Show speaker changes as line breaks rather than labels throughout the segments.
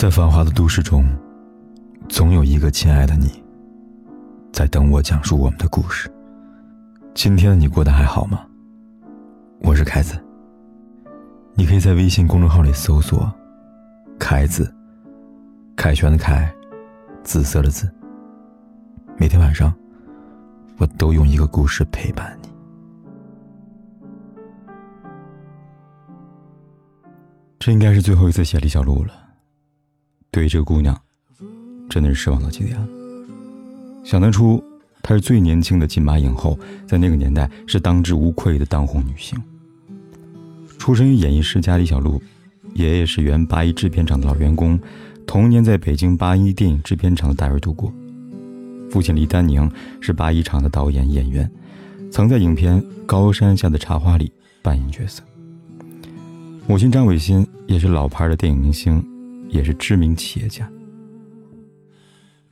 在繁华的都市中，总有一个亲爱的你，在等我讲述我们的故事。今天的你过得还好吗？我是凯子。你可以在微信公众号里搜索“凯子”，凯旋的凯，紫色的紫。每天晚上，我都用一个故事陪伴你。这应该是最后一次写李小璐了。对于这个姑娘，真的是失望到极点了。想当初，她是最年轻的金马影后，在那个年代是当之无愧的当红女星。出生于演艺世家，李小璐，爷爷是原八一制片厂的老员工，童年在北京八一电影制片厂的大院度过。父亲李丹宁是八一厂的导演演员，曾在影片《高山下的茶花》里扮演角色。母亲张伟欣也是老牌的电影明星。也是知名企业家。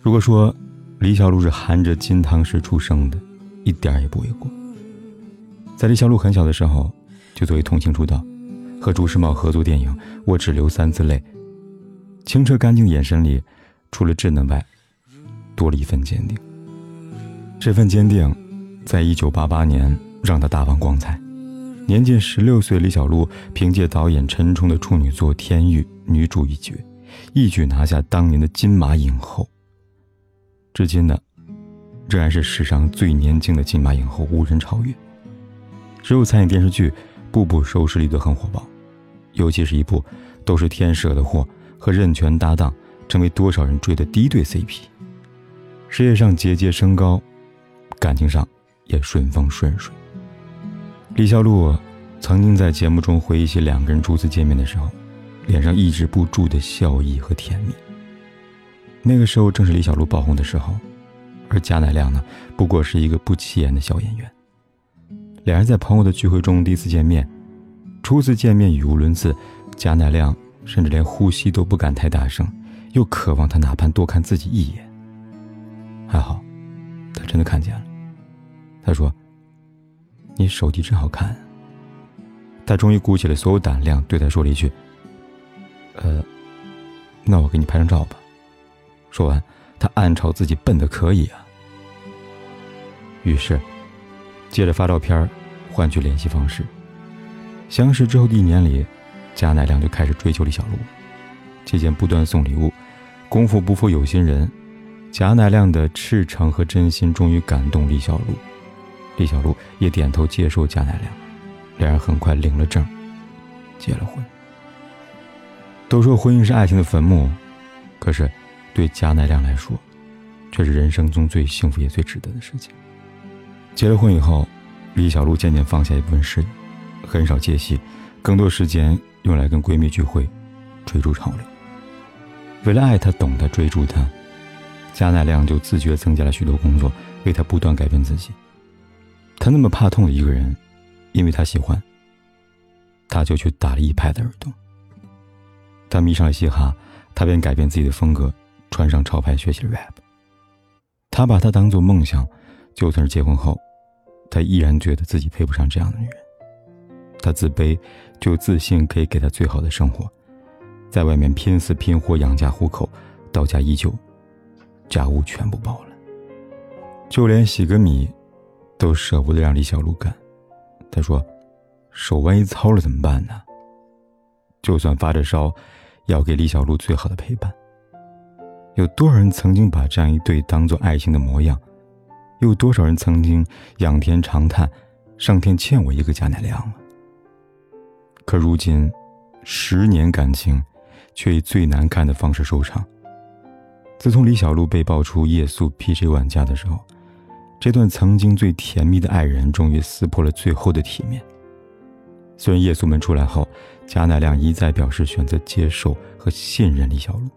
如果说李小璐是含着金汤匙出生的，一点也不为过。在李小璐很小的时候，就作为童星出道，和朱时茂合作电影《我只流三次泪》，清澈干净的眼神里，除了稚嫩外，多了一份坚定。这份坚定，在一九八八年让他大放光彩。年仅十六岁，李小璐凭借导演陈冲的处女作《天域》女主一角，一举拿下当年的金马影后。至今呢，仍然是史上最年轻的金马影后，无人超越。只有参演电视剧，部部收视率都很火爆，尤其是一部都是天惹的祸和任泉搭档，成为多少人追的第一对 CP。事业上节节升高，感情上也顺风顺水。李小璐曾经在节目中回忆起两个人初次见面的时候，脸上抑制不住的笑意和甜蜜。那个时候正是李小璐爆红的时候，而贾乃亮呢，不过是一个不起眼的小演员。两人在朋友的聚会中第一次见面，初次见面语无伦次，贾乃亮甚至连呼吸都不敢太大声，又渴望他哪怕多看自己一眼。还好，他真的看见了。他说。你手机真好看。他终于鼓起了所有胆量，对他说了一句：“呃，那我给你拍张照吧。”说完，他暗嘲自己笨的可以啊。于是，接着发照片换取联系方式。相识之后的一年里，贾乃亮就开始追求李小璐，期间不断送礼物，功夫不负有心人，贾乃亮的赤诚和真心终于感动李小璐。李小璐也点头接受贾乃亮，两人很快领了证，结了婚。都说婚姻是爱情的坟墓，可是对贾乃亮来说，却是人生中最幸福也最值得的事情。结了婚以后，李小璐渐渐放下一部分事业，很少接戏，更多时间用来跟闺蜜聚会，追逐潮流。为了爱她、懂她、追逐她，贾乃亮就自觉增加了许多工作，为她不断改变自己。他那么怕痛的一个人，因为他喜欢，他就去打了一排的耳洞。他迷上了嘻哈，他便改变自己的风格，穿上潮牌学习 rap。他把他当做梦想，就算是结婚后，他依然觉得自己配不上这样的女人。他自卑，就自信可以给他最好的生活，在外面拼死拼活养家糊口，到家依旧，家务全部包了，就连洗个米。都舍不得让李小璐干，他说：“手万一糙了怎么办呢？”就算发着烧，要给李小璐最好的陪伴。有多少人曾经把这样一对当做爱情的模样？有多少人曾经仰天长叹：“上天欠我一个贾乃亮啊！”可如今，十年感情，却以最难看的方式收场。自从李小璐被爆出夜宿 PJ 玩家的时候。这段曾经最甜蜜的爱人，终于撕破了最后的体面。虽然夜宿门出来后，贾乃亮一再表示选择接受和信任李小璐。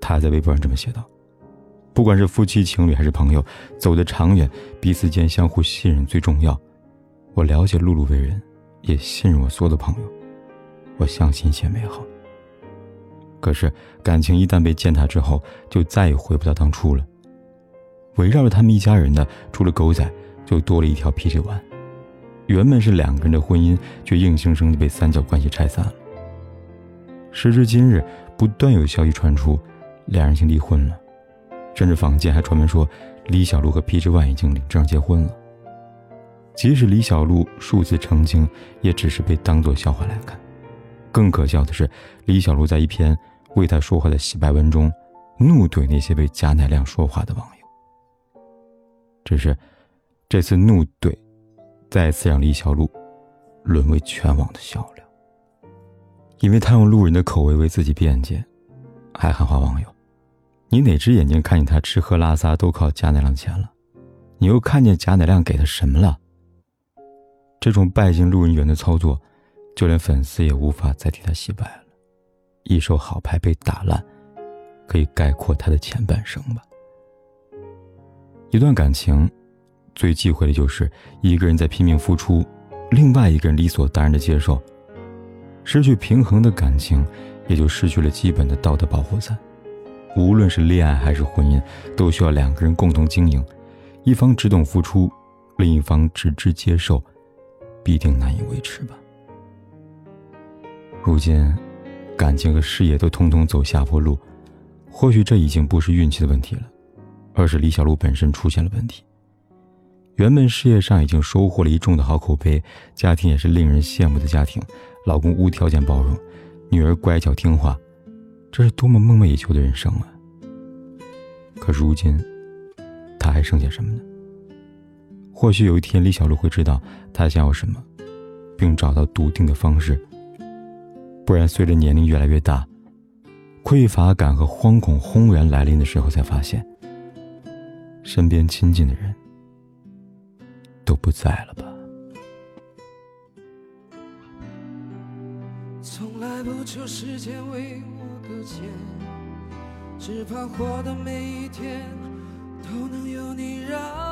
他在微博上这么写道：“不管是夫妻情侣还是朋友，走得长远，彼此间相互信任最重要。我了解露露为人，也信任我所有的朋友。我相信一切美好。可是感情一旦被践踏之后，就再也回不到当初了。”围绕着他们一家人的，除了狗仔，就多了一条 PG One。原本是两个人的婚姻，却硬生生的被三角关系拆散了。时至今日，
不断有消息传出，两人已经离婚了，甚至坊间还传闻说李小璐和 PG One 已经领证结婚了。即使李小璐数次澄清，也只是被当作笑话来看。更可笑的是，李小璐在一篇为他说话的洗白文中，怒怼那些为贾乃亮说话的网友。只是，这次怒怼，再次让李小璐沦为全网的笑料。因为他用路人的口味为自己辩解，还喊话网友：“你哪只眼睛看见他吃喝拉撒都靠贾乃亮钱了？你又看见贾乃亮给他什么了？”这种拜金路人缘的操作，就连粉丝也无法再替他洗白了。一手好牌被打烂，可以概括他的前半生吧。一段感情，最忌讳的就是一个人在拼命付出，另外一个人理所当然的接受。失去平衡的感情，也就失去了基本的道德保护伞。无论是恋爱还是婚姻，都需要两个人共同经营，一方只懂付出，另一方只知接受，必定难以维持吧。如今，感情和事业都通通走下坡路，或许这已经不是运气的问题了，而是李小璐本身出现了问题。原本事业上已经收获了一众的好口碑，家庭也是令人羡慕的家庭。老公无条件包容，女儿乖巧听话，这是多么梦寐以求的人生啊！可如今，他还剩下什么呢？或许有一天，李小璐会知道他想要什么，并找到笃定的方式。不然，随着年龄越来越大，匮乏感和惶恐轰然来临的时候，才发现，身边亲近的人都不在了吧。从来不求时间为我搁浅，只盼活的每一天都能有你让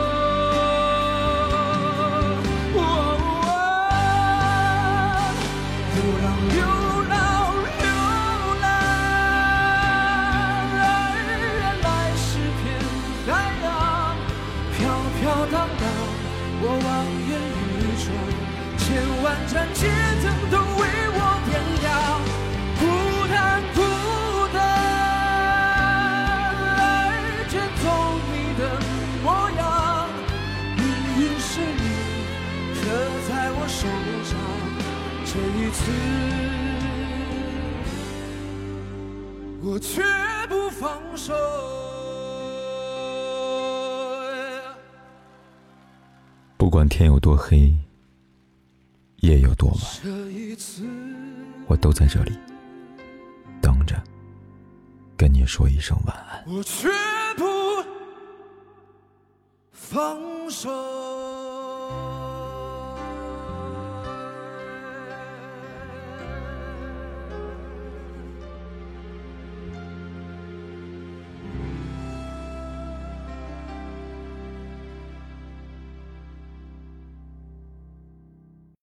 在我手上，这一次我绝不放手。不管天有多黑。夜有多晚，我都在这里等着，跟你说一声晚安。我绝不放手。